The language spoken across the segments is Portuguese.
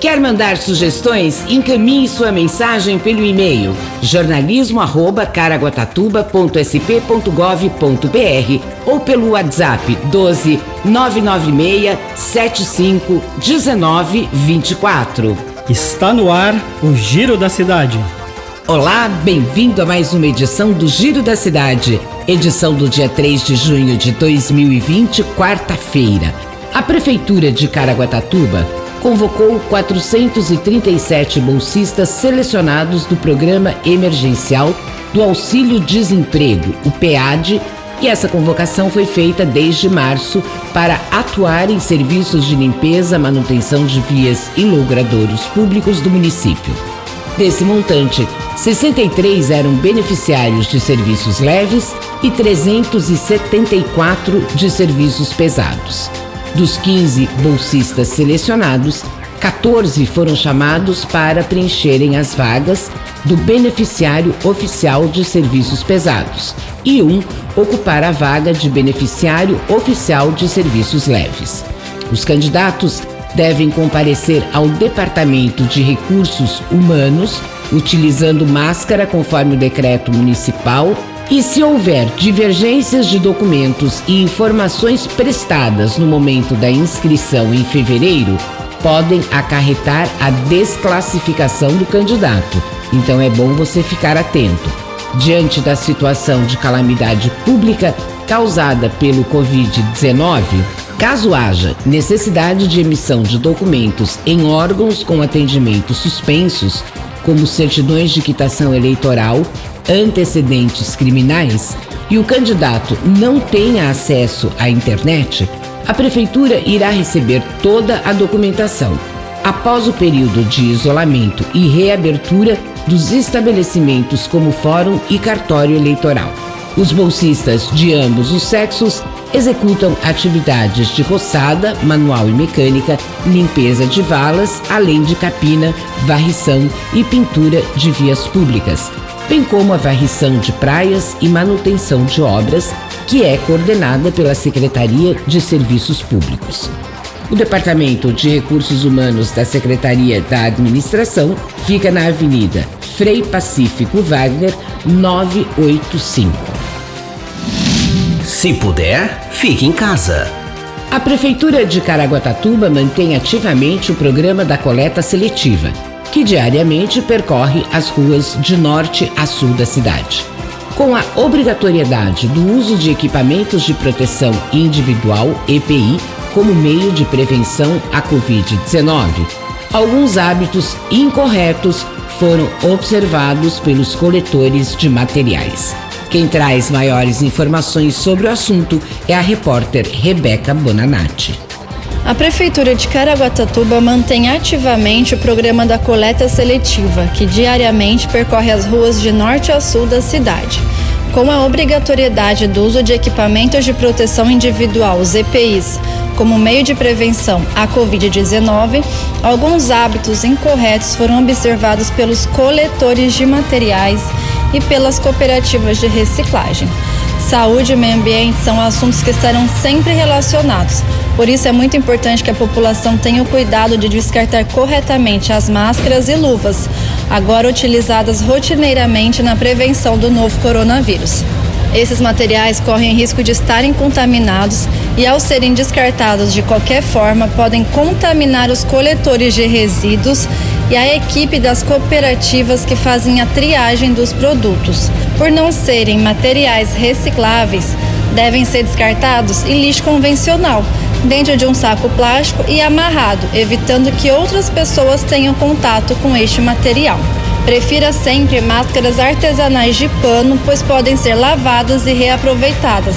Quer mandar sugestões? Encaminhe sua mensagem pelo e-mail jornalismo@caraguatatuba.sp.gov.br ou pelo WhatsApp 12 996 75 19 24. Está no ar o Giro da Cidade. Olá, bem-vindo a mais uma edição do Giro da Cidade, edição do dia 3 de junho de 2020, quarta-feira. A Prefeitura de Caraguatatuba convocou 437 bolsistas selecionados do Programa Emergencial do Auxílio Desemprego, o PEAD, e essa convocação foi feita desde março para atuar em serviços de limpeza, manutenção de vias e logradouros públicos do município. Desse montante, 63 eram beneficiários de serviços leves e 374 de serviços pesados. Dos 15 bolsistas selecionados, 14 foram chamados para preencherem as vagas do beneficiário oficial de serviços pesados e um ocupar a vaga de beneficiário oficial de serviços leves. Os candidatos devem comparecer ao Departamento de Recursos Humanos utilizando máscara conforme o decreto municipal e se houver divergências de documentos e informações prestadas no momento da inscrição em fevereiro, podem acarretar a desclassificação do candidato. Então é bom você ficar atento. Diante da situação de calamidade pública causada pelo Covid-19, caso haja necessidade de emissão de documentos em órgãos com atendimento suspensos, como certidões de quitação eleitoral, antecedentes criminais, e o candidato não tenha acesso à internet, a Prefeitura irá receber toda a documentação. Após o período de isolamento e reabertura dos estabelecimentos como fórum e cartório eleitoral. Os bolsistas de ambos os sexos executam atividades de roçada, manual e mecânica, limpeza de valas, além de capina, varrição e pintura de vias públicas, bem como a varrição de praias e manutenção de obras, que é coordenada pela Secretaria de Serviços Públicos. O Departamento de Recursos Humanos da Secretaria da Administração fica na Avenida Frei Pacífico Wagner 985. Se puder, fique em casa. A Prefeitura de Caraguatatuba mantém ativamente o programa da coleta seletiva, que diariamente percorre as ruas de norte a sul da cidade. Com a obrigatoriedade do uso de equipamentos de proteção individual, EPI, como meio de prevenção à Covid-19, alguns hábitos incorretos foram observados pelos coletores de materiais. Quem traz maiores informações sobre o assunto é a repórter Rebeca Bonanati. A Prefeitura de Caraguatatuba mantém ativamente o programa da coleta seletiva, que diariamente percorre as ruas de norte a sul da cidade. Com a obrigatoriedade do uso de equipamentos de proteção individual, os EPIs, como meio de prevenção à Covid-19, alguns hábitos incorretos foram observados pelos coletores de materiais e pelas cooperativas de reciclagem. Saúde e meio ambiente são assuntos que estarão sempre relacionados. Por isso é muito importante que a população tenha o cuidado de descartar corretamente as máscaras e luvas, agora utilizadas rotineiramente na prevenção do novo coronavírus. Esses materiais correm risco de estarem contaminados e, ao serem descartados de qualquer forma, podem contaminar os coletores de resíduos e a equipe das cooperativas que fazem a triagem dos produtos. Por não serem materiais recicláveis, devem ser descartados em lixo convencional, dentro de um saco plástico e amarrado, evitando que outras pessoas tenham contato com este material. Prefira sempre máscaras artesanais de pano, pois podem ser lavadas e reaproveitadas.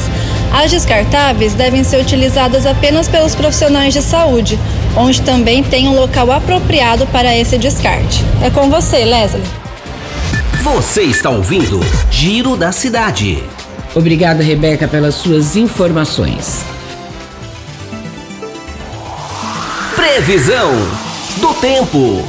As descartáveis devem ser utilizadas apenas pelos profissionais de saúde, onde também tem um local apropriado para esse descarte. É com você, Leslie. Você está ouvindo Giro da Cidade. Obrigada, Rebeca, pelas suas informações. Previsão do tempo.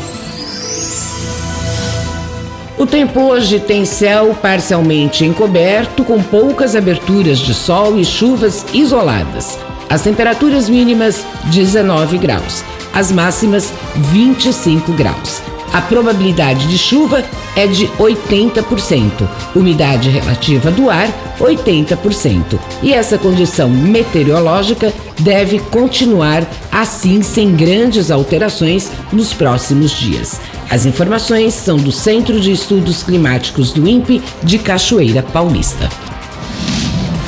O tempo hoje tem céu parcialmente encoberto, com poucas aberturas de sol e chuvas isoladas. As temperaturas mínimas 19 graus, as máximas 25 graus. A probabilidade de chuva é de 80%, umidade relativa do ar 80%. E essa condição meteorológica deve continuar assim sem grandes alterações nos próximos dias. As informações são do Centro de Estudos Climáticos do INPE de Cachoeira Paulista.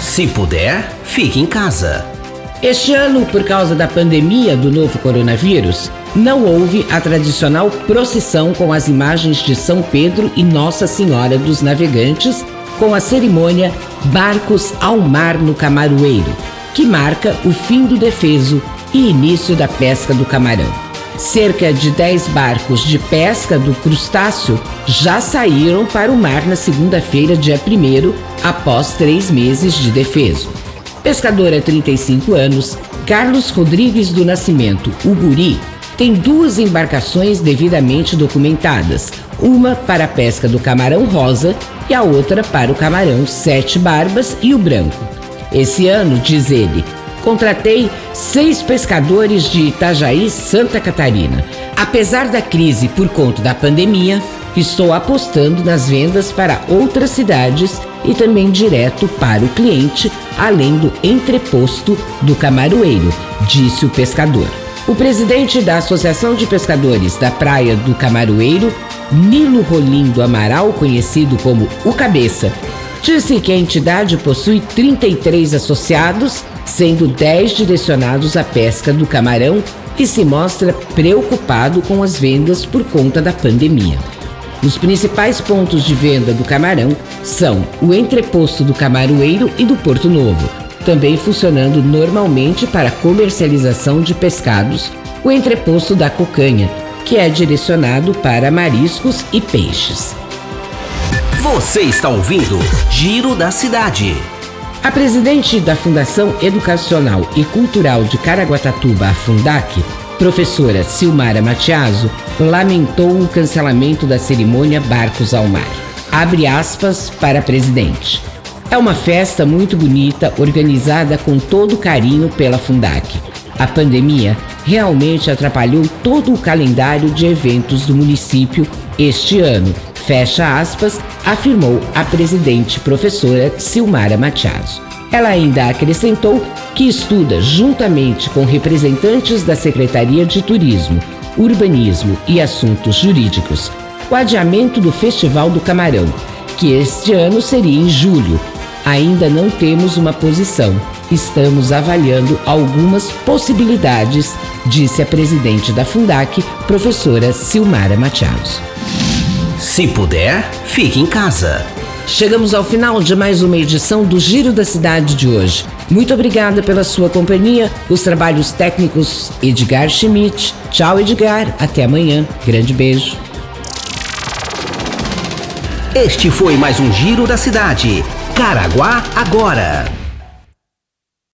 Se puder, fique em casa. Este ano, por causa da pandemia do novo coronavírus, não houve a tradicional procissão com as imagens de São Pedro e Nossa Senhora dos Navegantes, com a cerimônia Barcos ao Mar no Camaroeiro, que marca o fim do defeso e início da pesca do camarão. Cerca de 10 barcos de pesca do crustáceo já saíram para o mar na segunda-feira, dia 1, após três meses de defeso. Pescador há 35 anos, Carlos Rodrigues do Nascimento, o Guri, tem duas embarcações devidamente documentadas, uma para a pesca do camarão rosa e a outra para o camarão sete barbas e o branco. Esse ano, diz ele, contratei seis pescadores de Itajaí, Santa Catarina. Apesar da crise por conta da pandemia, estou apostando nas vendas para outras cidades e também direto para o cliente, além do entreposto do camaroeiro, disse o pescador. O presidente da Associação de Pescadores da Praia do Camaroeiro, Nilo Rolindo Amaral, conhecido como O Cabeça, disse que a entidade possui 33 associados, sendo 10 direcionados à pesca do camarão e se mostra preocupado com as vendas por conta da pandemia. Os principais pontos de venda do camarão são o entreposto do Camaroeiro e do Porto Novo, também funcionando normalmente para comercialização de pescados, o entreposto da cocanha, que é direcionado para mariscos e peixes. Você está ouvindo Giro da Cidade. A presidente da Fundação Educacional e Cultural de Caraguatatuba, a Fundac, professora Silmara Matiaso, lamentou o cancelamento da cerimônia Barcos ao Mar. Abre aspas para presidente. É uma festa muito bonita, organizada com todo carinho pela Fundac. A pandemia realmente atrapalhou todo o calendário de eventos do município este ano, fecha aspas, afirmou a presidente professora Silmara Matiaso. Ela ainda acrescentou que estuda, juntamente com representantes da Secretaria de Turismo, Urbanismo e Assuntos Jurídicos, o adiamento do Festival do Camarão, que este ano seria em julho, Ainda não temos uma posição. Estamos avaliando algumas possibilidades, disse a presidente da Fundac, professora Silmara Machado. Se puder, fique em casa. Chegamos ao final de mais uma edição do Giro da Cidade de hoje. Muito obrigada pela sua companhia. Os trabalhos técnicos Edgar Schmidt. Tchau, Edgar. Até amanhã. Grande beijo. Este foi mais um Giro da Cidade. Caraguá agora.